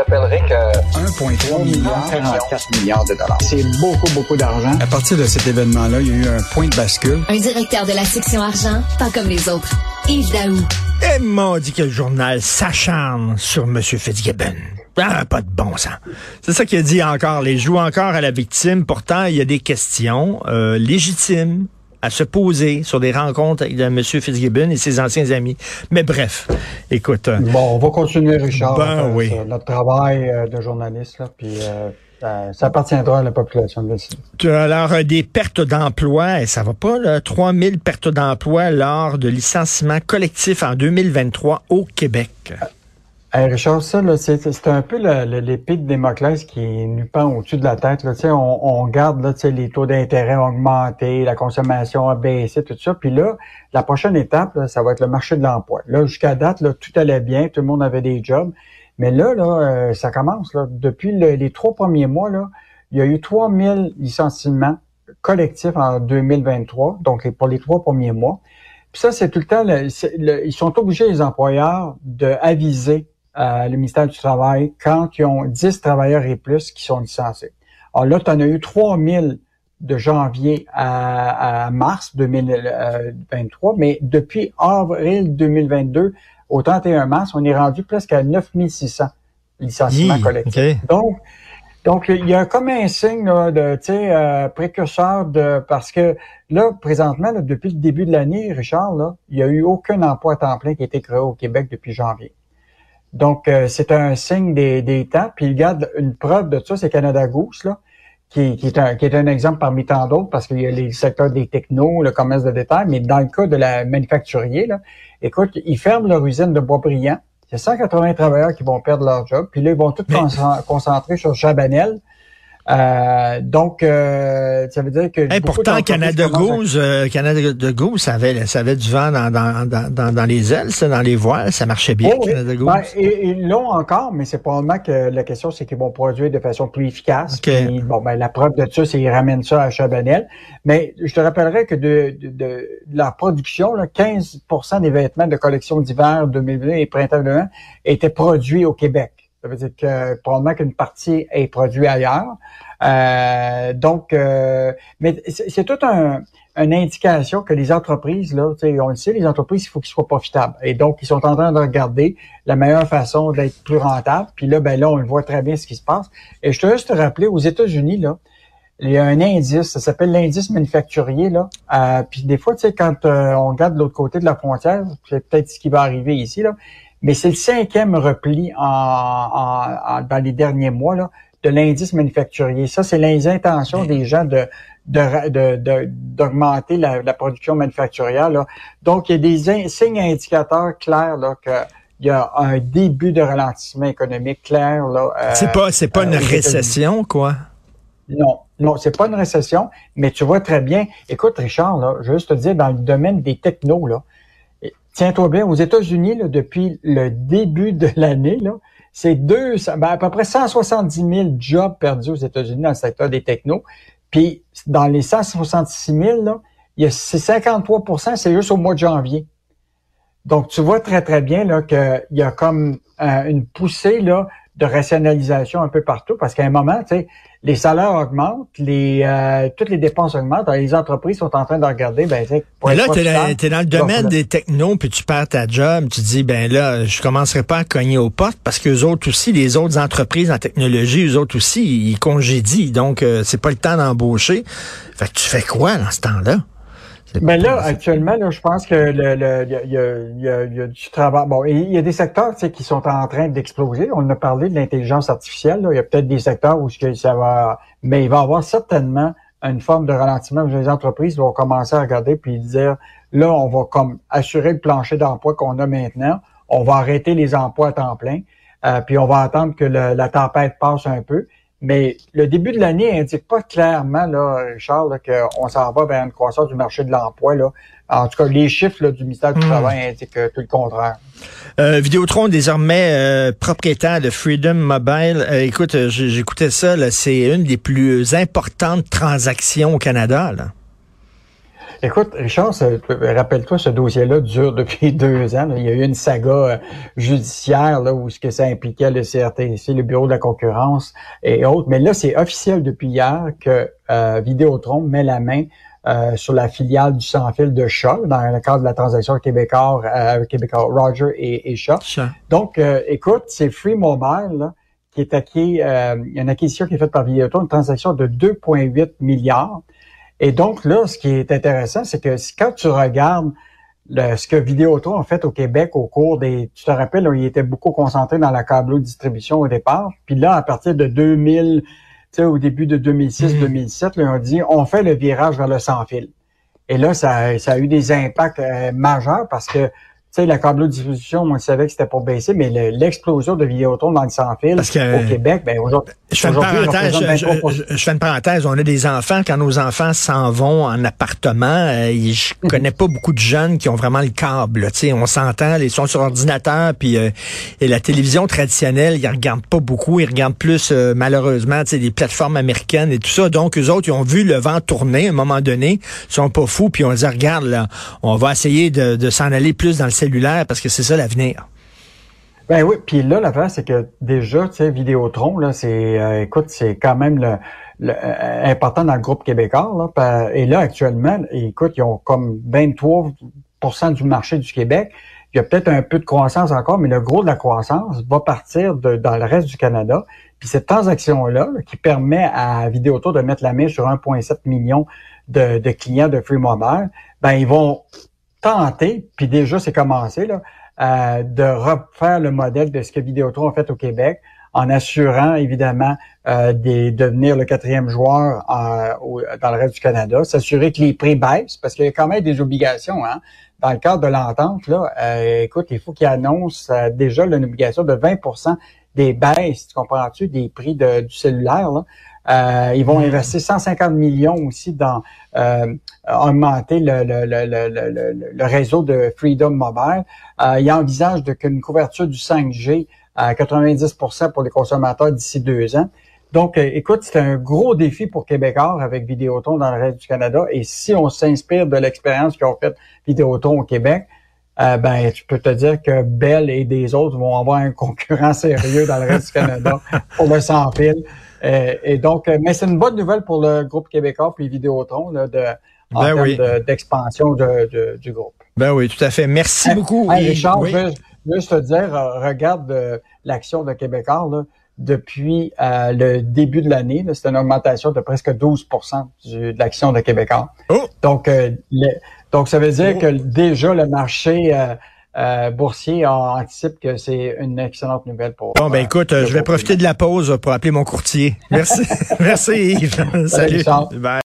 rappellerai que 1,3 milliard, 44 milliards de dollars. C'est beaucoup, beaucoup d'argent. À partir de cet événement-là, il y a eu un point de bascule. Un directeur de la section argent, pas comme les autres. Yves Daou. Et m'a dit que le journal s'acharne sur M. Fitzgibbon. Ah, pas de bon sens. C'est ça qu'il a dit encore. Les joue encore à la victime. Pourtant, il y a des questions euh, légitimes à se poser sur des rencontres avec M. Fitzgibbon et ses anciens amis. Mais bref, écoute. euh, Bon, on va continuer, Richard, Ben faire oui. notre travail euh, de journaliste, là, puis euh, ça, appartiendra à la population de. Alors, euh, des pertes d'emploi, et ça va pas, là, 3000 pertes d'emploi lors de licenciements collectifs en 2023 au Québec. Richard, ça, c'est, un peu l'épée de Démoclès qui nous pend au-dessus de la tête. Là. On, on regarde là, les taux d'intérêt ont augmenté, la consommation a baissé, tout ça. Puis là, la prochaine étape, là, ça va être le marché de l'emploi. Là, jusqu'à date, là, tout allait bien, tout le monde avait des jobs. Mais là, là, euh, ça commence. Là. Depuis le- les trois premiers mois, là, il y a eu 3000 licenciements collectifs en 2023, donc pour les trois premiers mois. Puis ça, c'est tout le temps, le- ils sont obligés, les employeurs, de aviser euh, le ministère du Travail quand ils ont 10 travailleurs et plus qui sont licenciés. Alors là, tu en as eu 3000 de janvier à, à mars 2023, mais depuis avril 2022 au 31 mars, on est rendu presque à 9600 licenciements Hi, collectifs. OK. Donc, donc, il y a comme un signe là, de, tu sais, euh, précurseur de, parce que là, présentement, là, depuis le début de l'année, Richard, là, il n'y a eu aucun emploi à temps plein qui a été créé au Québec depuis janvier. Donc, euh, c'est un signe des, des temps. Puis, regarde, une preuve de ça, c'est Canada Goose, là, qui, qui, est un, qui est un exemple parmi tant d'autres, parce qu'il y a les secteurs des technos, le commerce de détail, mais dans le cas de la manufacturier, là, écoute, ils ferment leur usine de Boisbriand. Il y a 180 travailleurs qui vont perdre leur job. Puis là, ils vont tous Mais- concentrer sur Chabanel. Euh, donc, euh, ça veut dire que... Hey, pourtant, Canada à- Goose, euh, Canada Goose, ça avait, ça avait du vent dans, dans, dans, dans, les ailes, ça, dans les voiles, ça marchait bien, Oh. Canada Goose. Ben, et, et l'ont encore, mais c'est probablement que la question, c'est qu'ils vont produire de façon plus efficace. OK. Puis, bon, ben, la preuve de ça, c'est qu'ils ramènent ça à Chabanel. Mais je te rappellerai que de, de, de- de la production, là, 15% des vêtements de collection d'hiver 2020 et printemps 2020 étaient produits au Québec. Ça veut dire que probablement qu'une partie est produite ailleurs. Euh, donc, euh, mais c'est tout un une indication que les entreprises, là, on le sait, les entreprises, il faut qu'ils soient profitables. Et donc, ils sont en train de regarder la meilleure façon d'être plus rentable. Puis là, ben là, on voit très bien ce qui se passe. Et je te juste te rappeler, aux États-Unis, là, il y a un indice, ça s'appelle l'indice manufacturier, là. Euh, puis des fois, tu sais, quand euh, on regarde de l'autre côté de la frontière, c'est peut-être ce qui va arriver ici, là. Mais c'est le cinquième repli en, en- en- dans les derniers mois, là, de l'indice manufacturier. Ça, c'est les intentions des gens de de- de- de- d'augmenter la, la production manufacturière. Là. Donc, il y a des in- signes indicateurs clairs là, qu'il y a un début de ralentissement économique clair. Là, euh, c'est pas, c'est pas euh, une récession, quoi? Non, non, c'est pas une récession, mais tu vois très bien. Écoute, Richard, là, je veux juste te dire, dans le domaine des technos, là, tiens-toi bien, aux États-Unis, depuis le début de l'année, c'est deux, ben, à peu près 170 000 jobs perdus aux États-Unis dans le secteur des technos. Puis, dans les 166 000, là, il y a c'est 53% c'est juste au mois de janvier. Donc, tu vois très, très bien là qu'il y a comme euh, une poussée là, de rationalisation un peu partout, parce qu'à un moment, tu sais, les salaires augmentent, les euh, toutes les dépenses augmentent, alors les entreprises sont en train de regarder, ben, tu sais, pour là, t'es dans, profitable, t'es dans le domaine des technos, puis tu perds ta job, tu dis, ben là, je commencerai pas à cogner aux portes, parce que les autres aussi, les autres entreprises en technologie, eux autres aussi, ils congédient, donc euh, c'est pas le temps d'embaucher. Fait que tu fais quoi dans ce temps-là? Mais là, actuellement, là, je pense que le, le- il y, a, il y a- il y a- du travail. Bon, et il y a des secteurs tu sais, qui sont en train d'exploser. On a parlé de l'intelligence artificielle. là. Il y a peut-être des secteurs où ça va. Mais il va y avoir certainement une forme de ralentissement où les entreprises vont commencer à regarder puis dire là, on va comme assurer le plancher d'emploi qu'on a maintenant. On va arrêter les emplois à temps plein. euh, puis on va attendre que le- la tempête passe un peu. Mais le début de l'année indique pas clairement, là, là, qu'on s'en va vers une croissance du marché de l'emploi. Là. En tout cas, les chiffres là, du ministère du Hmm. Travail indiquent euh, tout le contraire. Euh, Vidéotron, désormais euh, propriétaire de Freedom Mobile. Euh, écoute, euh, j'écoutais ça, là, c'est une des plus importantes transactions au Canada. Là. Écoute, Richard, rappelle-toi, ce dossier-là dure depuis deux ans. Il y a eu une saga euh, judiciaire là, où ce que ça impliquait le CRTC, le Bureau de la concurrence et autres. Mais là, c'est officiel depuis hier que euh, Vidéotron met la main euh, sur la filiale du sans-fil de Shaw dans le cadre de la transaction québécois, euh, québécois Roger et, et Shaw. Donc, euh, écoute, c'est Free Mobile là, qui est acquis, euh, une acquisition qui est faite par Vidéotron, une transaction de 2,8 milliards. Et donc là, ce qui est intéressant, c'est que quand tu regardes ce que Vidéotron a fait au Québec au cours des... Tu te rappelles, il était beaucoup concentré dans la câble distribution au départ. Puis là, à partir de 2000, tu sais, au début de 2006-2007, mm. ils ont dit, on fait le virage vers le sans-fil. Et là, ça, ça, a eu des impacts euh, majeurs parce que sais, la câble diffusion, on savait que c'était pour baisser, mais l'explosion de Vidéotron dans le sans-fil au Québec, ben aujourd'hui, je fais, une parenthèse, je, fais une parenthèse, on a des enfants, quand nos enfants s'en vont en appartement, euh, je mhm. connais pas beaucoup de jeunes qui ont vraiment le câble. sais, on s'entend, ils sont sur ordinateur, puis euh, et la télévision traditionnelle, ils regardent pas beaucoup, ils regardent plus euh, malheureusement des plateformes américaines et tout ça. Donc, eux autres, ils ont vu le vent tourner à un moment donné, ils sont pas fous, puis on dit, regarde, là, on va essayer de, de s'en aller plus dans le cellulaire parce que c'est ça l'avenir. Ben oui, puis là, l'affaire, c'est que déjà, tu sais, Vidéotron, là, c'est, euh, écoute, c'est quand même le, euh, important dans le groupe québécois. Là, et là, actuellement, écoute, ils ont comme 23% du marché du Québec. Il y a peut-être un peu de croissance encore, mais le gros de la croissance va partir de, dans le reste du Canada. Puis cette transaction-là, qui permet à Vidéotron de mettre la main sur 1,7 million de, de, clients de Free Mobile, ben ils vont tenter, puis déjà c'est commencé, là, euh, de refaire le modèle de ce que Vidéotron a fait au Québec en assurant évidemment euh, de devenir le quatrième joueur euh, dans le reste du Canada, s'assurer que les prix baissent, parce qu'il y a quand même des obligations. Hein? Dans le cadre de l'entente, là, euh, écoute, il faut qu'ils annoncent déjà une obligation de 20% des baisses, tu comprends-tu, des prix de, du cellulaire. Là. Euh, ils vont mm. investir 150 millions aussi dans euh, augmenter le, le, le, le, réseau de Freedom Mobile. Euh, ils envisagent de, qu'une couverture du 5G à 90% pour les consommateurs d'ici deux ans. Donc, euh, écoute, c'est un gros défi pour Québécois avec Vidéotron dans le reste du Canada. Et si on s'inspire de l'expérience qu'ils ont faite Vidéotron au Québec, euh, ben, tu peux te dire que Bell et des autres vont avoir un concurrent sérieux dans le reste du Canada pour le sans-fil. Euh, et donc, euh, mais c'est une bonne nouvelle pour le groupe québécois puis Vidéotron là, de, en ben termes d'expansion de, du groupe. Ben oui, tout à fait. Merci beaucoup. Richard, je, veux, te dire, regarde l'action de Québécois là, depuis le début de l'année. C'est une augmentation de presque 12% de l'action de Québécois. Oh! Donc, le, donc, ça veut dire que déjà le marché euh, euh, boursier anticipe que c'est une excellente nouvelle pour. Bon, ben écoute, je vais profiter de la pause pour appeler mon courtier. Merci. Merci Yves. Salut. Salut. Bye.